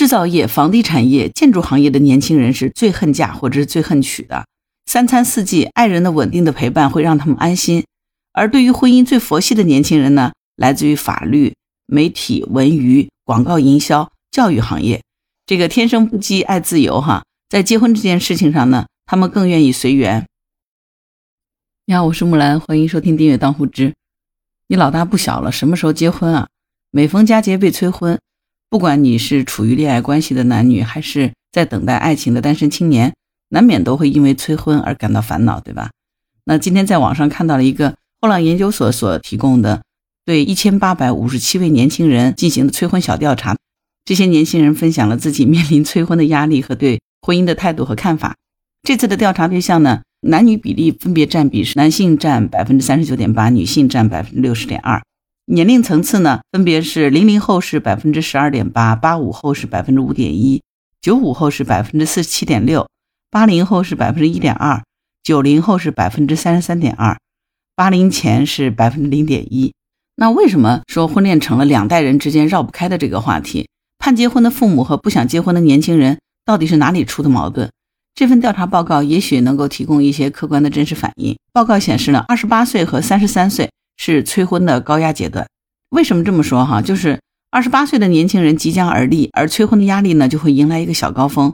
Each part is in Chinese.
制造业、房地产业、建筑行业的年轻人是最恨嫁或者是最恨娶的。三餐四季，爱人的稳定的陪伴会让他们安心。而对于婚姻最佛系的年轻人呢，来自于法律、媒体、文娱、广告营销、教育行业。这个天生不羁爱自由哈，在结婚这件事情上呢，他们更愿意随缘。你好，我是木兰，欢迎收听订阅当户知。你老大不小了，什么时候结婚啊？每逢佳节被催婚，不管你是处于恋爱关系的男女，还是在等待爱情的单身青年，难免都会因为催婚而感到烦恼，对吧？那今天在网上看到了一个后浪研究所所提供的对一千八百五十七位年轻人进行的催婚小调查，这些年轻人分享了自己面临催婚的压力和对婚姻的态度和看法。这次的调查对象呢？男女比例分别占比是男性占百分之三十九点八，女性占百分之六十点二。年龄层次呢，分别是零零后是百分之十二点八，八五后是百分之五点一，九五后是百分之四十七点六，八零后是百分之一点二，九零后是百分之三十三点二，八零前是百分之零点一。那为什么说婚恋成了两代人之间绕不开的这个话题？盼结婚的父母和不想结婚的年轻人，到底是哪里出的矛盾？这份调查报告也许能够提供一些客观的真实反应。报告显示呢，二十八岁和三十三岁是催婚的高压阶段。为什么这么说？哈，就是二十八岁的年轻人即将而立，而催婚的压力呢就会迎来一个小高峰。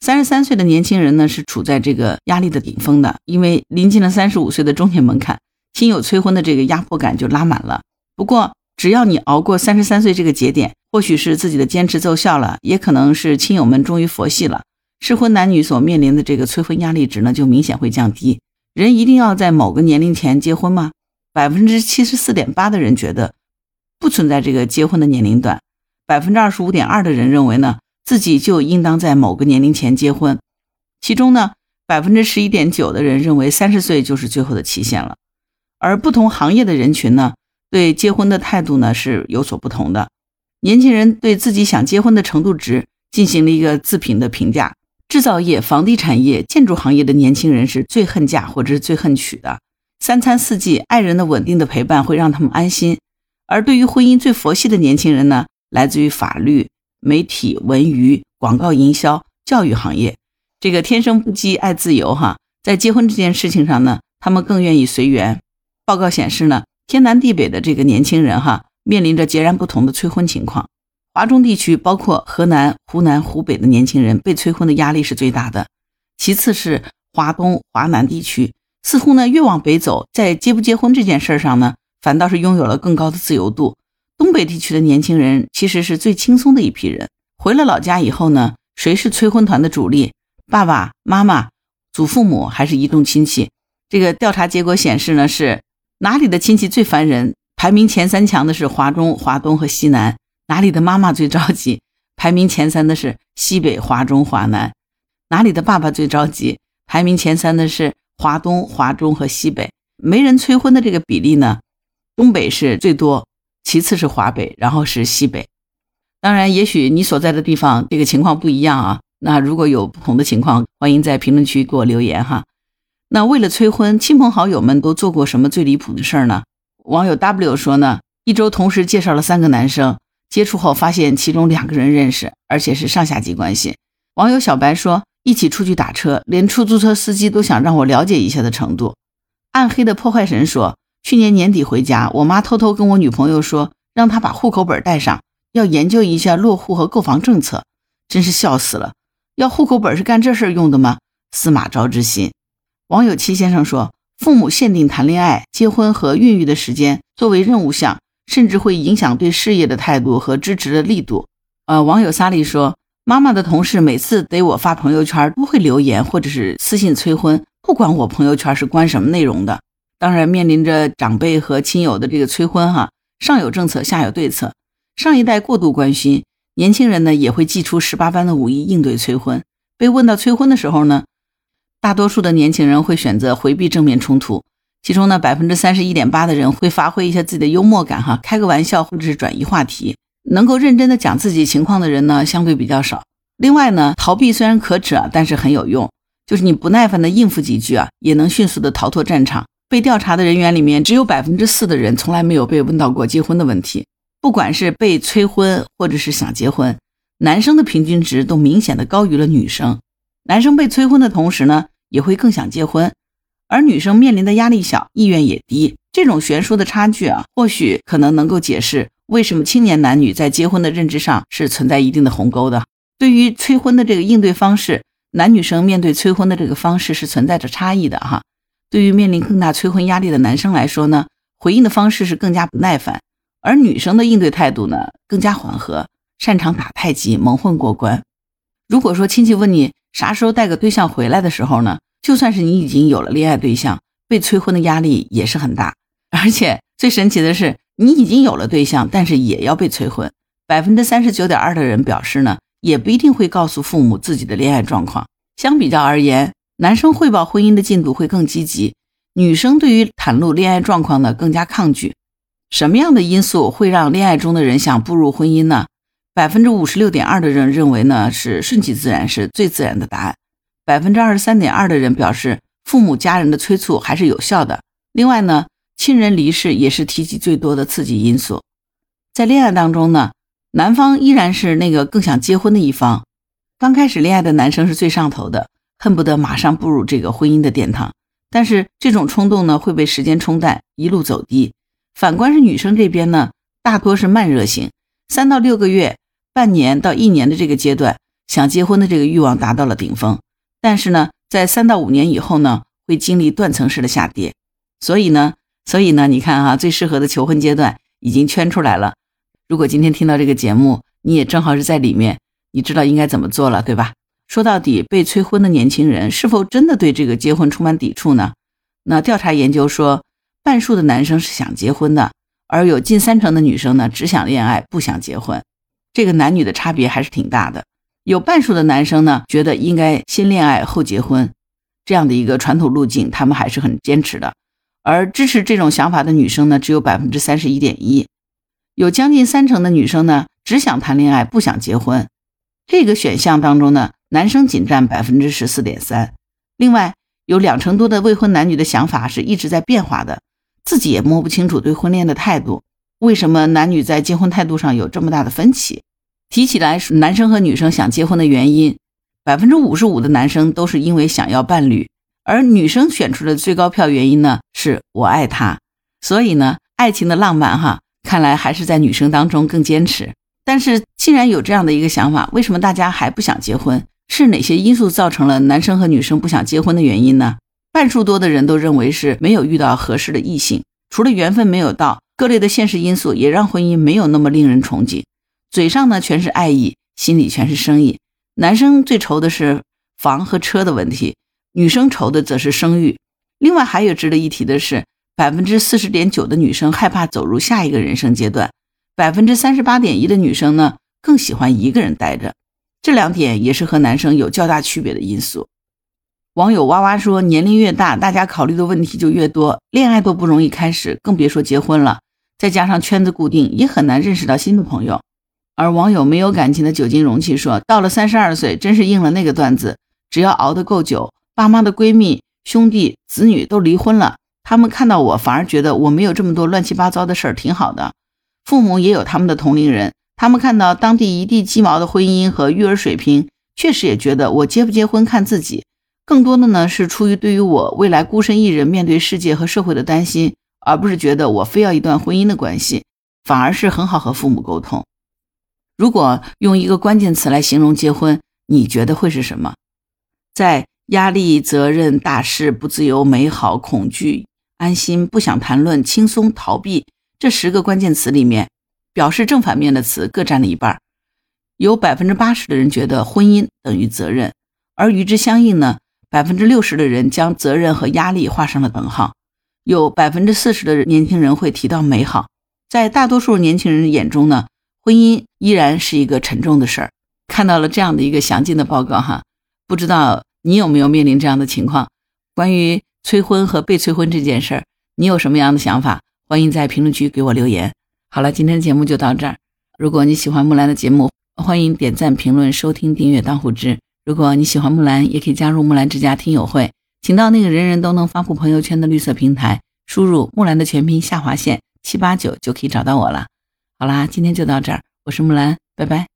三十三岁的年轻人呢是处在这个压力的顶峰的，因为临近了三十五岁的中年门槛，亲友催婚的这个压迫感就拉满了。不过，只要你熬过三十三岁这个节点，或许是自己的坚持奏效了，也可能是亲友们终于佛系了。适婚男女所面临的这个催婚压力值呢，就明显会降低。人一定要在某个年龄前结婚吗？百分之七十四点八的人觉得不存在这个结婚的年龄段，百分之二十五点二的人认为呢，自己就应当在某个年龄前结婚。其中呢，百分之十一点九的人认为三十岁就是最后的期限了。而不同行业的人群呢，对结婚的态度呢是有所不同的。年轻人对自己想结婚的程度值进行了一个自评的评价。制造业、房地产业、建筑行业的年轻人是最恨嫁或者是最恨娶的。三餐四季，爱人的稳定的陪伴会让他们安心。而对于婚姻最佛系的年轻人呢，来自于法律、媒体、文娱、广告营销、教育行业。这个天生不羁爱自由哈，在结婚这件事情上呢，他们更愿意随缘。报告显示呢，天南地北的这个年轻人哈，面临着截然不同的催婚情况。华中地区包括河南、湖南、湖北的年轻人被催婚的压力是最大的，其次是华东、华南地区。似乎呢，越往北走，在结不结婚这件事上呢，反倒是拥有了更高的自由度。东北地区的年轻人其实是最轻松的一批人。回了老家以后呢，谁是催婚团的主力？爸爸妈妈、祖父母还是移动亲戚？这个调查结果显示呢，是哪里的亲戚最烦人？排名前三强的是华中、华东和西南。哪里的妈妈最着急？排名前三的是西北、华中、华南。哪里的爸爸最着急？排名前三的是华东、华中和西北。没人催婚的这个比例呢？东北是最多，其次是华北，然后是西北。当然，也许你所在的地方这个情况不一样啊。那如果有不同的情况，欢迎在评论区给我留言哈。那为了催婚，亲朋好友们都做过什么最离谱的事儿呢？网友 W 说呢，一周同时介绍了三个男生。接触后发现其中两个人认识，而且是上下级关系。网友小白说：“一起出去打车，连出租车司机都想让我了解一下的程度。”暗黑的破坏神说：“去年年底回家，我妈偷偷跟我女朋友说，让她把户口本带上，要研究一下落户和购房政策。真是笑死了！要户口本是干这事用的吗？司马昭之心。”网友七先生说：“父母限定谈恋爱、结婚和孕育的时间作为任务项。”甚至会影响对事业的态度和支持的力度。呃，网友萨利说，妈妈的同事每次得我发朋友圈，都会留言或者是私信催婚，不管我朋友圈是关什么内容的。当然，面临着长辈和亲友的这个催婚，哈，上有政策，下有对策。上一代过度关心，年轻人呢也会祭出十八般的武艺应对催婚。被问到催婚的时候呢，大多数的年轻人会选择回避正面冲突。其中呢，百分之三十一点八的人会发挥一下自己的幽默感，哈，开个玩笑或者是转移话题。能够认真的讲自己情况的人呢，相对比较少。另外呢，逃避虽然可耻啊，但是很有用。就是你不耐烦的应付几句啊，也能迅速的逃脱战场。被调查的人员里面，只有百分之四的人从来没有被问到过结婚的问题。不管是被催婚或者是想结婚，男生的平均值都明显的高于了女生。男生被催婚的同时呢，也会更想结婚，而女生面临的压力小，意愿也低。这种悬殊的差距啊，或许可能能够解释为什么青年男女在结婚的认知上是存在一定的鸿沟的。对于催婚的这个应对方式，男女生面对催婚的这个方式是存在着差异的哈。对于面临更大催婚压力的男生来说呢，回应的方式是更加不耐烦，而女生的应对态度呢更加缓和，擅长打太极，蒙混过关。如果说亲戚问你啥时候带个对象回来的时候呢，就算是你已经有了恋爱对象，被催婚的压力也是很大。而且最神奇的是，你已经有了对象，但是也要被催婚。百分之三十九点二的人表示呢，也不一定会告诉父母自己的恋爱状况。相比较而言，男生汇报婚姻的进度会更积极，女生对于袒露恋爱状况呢更加抗拒。什么样的因素会让恋爱中的人想步入婚姻呢？百分之五十六点二的人认为呢是顺其自然是最自然的答案。百分之二十三点二的人表示父母家人的催促还是有效的。另外呢，亲人离世也是提及最多的刺激因素。在恋爱当中呢，男方依然是那个更想结婚的一方。刚开始恋爱的男生是最上头的。恨不得马上步入这个婚姻的殿堂，但是这种冲动呢会被时间冲淡，一路走低。反观是女生这边呢，大多是慢热型，三到六个月、半年到一年的这个阶段，想结婚的这个欲望达到了顶峰。但是呢，在三到五年以后呢，会经历断层式的下跌。所以呢，所以呢，你看哈，最适合的求婚阶段已经圈出来了。如果今天听到这个节目，你也正好是在里面，你知道应该怎么做了，对吧？说到底，被催婚的年轻人是否真的对这个结婚充满抵触呢？那调查研究说，半数的男生是想结婚的，而有近三成的女生呢只想恋爱，不想结婚。这个男女的差别还是挺大的。有半数的男生呢觉得应该先恋爱后结婚，这样的一个传统路径，他们还是很坚持的。而支持这种想法的女生呢，只有百分之三十一点一。有将近三成的女生呢只想谈恋爱，不想结婚。这个选项当中呢。男生仅占百分之十四点三，另外有两成多的未婚男女的想法是一直在变化的，自己也摸不清楚对婚恋的态度。为什么男女在结婚态度上有这么大的分歧？提起来，男生和女生想结婚的原因，百分之五十五的男生都是因为想要伴侣，而女生选出的最高票原因呢，是我爱他。所以呢，爱情的浪漫哈，看来还是在女生当中更坚持。但是既然有这样的一个想法，为什么大家还不想结婚？是哪些因素造成了男生和女生不想结婚的原因呢？半数多的人都认为是没有遇到合适的异性，除了缘分没有到，各类的现实因素也让婚姻没有那么令人憧憬。嘴上呢全是爱意，心里全是生意。男生最愁的是房和车的问题，女生愁的则是生育。另外还有值得一提的是，百分之四十点九的女生害怕走入下一个人生阶段，百分之三十八点一的女生呢更喜欢一个人待着。这两点也是和男生有较大区别的因素。网友哇哇说，年龄越大，大家考虑的问题就越多，恋爱都不容易开始，更别说结婚了。再加上圈子固定，也很难认识到新的朋友。而网友没有感情的酒精容器说，到了三十二岁，真是应了那个段子：只要熬得够久，爸妈的闺蜜、兄弟、子女都离婚了，他们看到我反而觉得我没有这么多乱七八糟的事儿，挺好的。父母也有他们的同龄人。他们看到当地一地鸡毛的婚姻和育儿水平，确实也觉得我结不结婚看自己。更多的呢是出于对于我未来孤身一人面对世界和社会的担心，而不是觉得我非要一段婚姻的关系，反而是很好和父母沟通。如果用一个关键词来形容结婚，你觉得会是什么？在压力、责任、大事、不自由、美好、恐惧、安心、不想谈论、轻松、逃避这十个关键词里面。表示正反面的词各占了一半，有百分之八十的人觉得婚姻等于责任，而与之相应呢，百分之六十的人将责任和压力画上了等号，有百分之四十的年轻人会提到美好。在大多数年轻人眼中呢，婚姻依然是一个沉重的事儿。看到了这样的一个详尽的报告哈，不知道你有没有面临这样的情况？关于催婚和被催婚这件事儿，你有什么样的想法？欢迎在评论区给我留言。好了，今天的节目就到这儿。如果你喜欢木兰的节目，欢迎点赞、评论、收听、订阅、当护知。如果你喜欢木兰，也可以加入木兰之家听友会，请到那个人人都能发布朋友圈的绿色平台，输入木兰的全拼下划线七八九就可以找到我了。好啦，今天就到这儿，我是木兰，拜拜。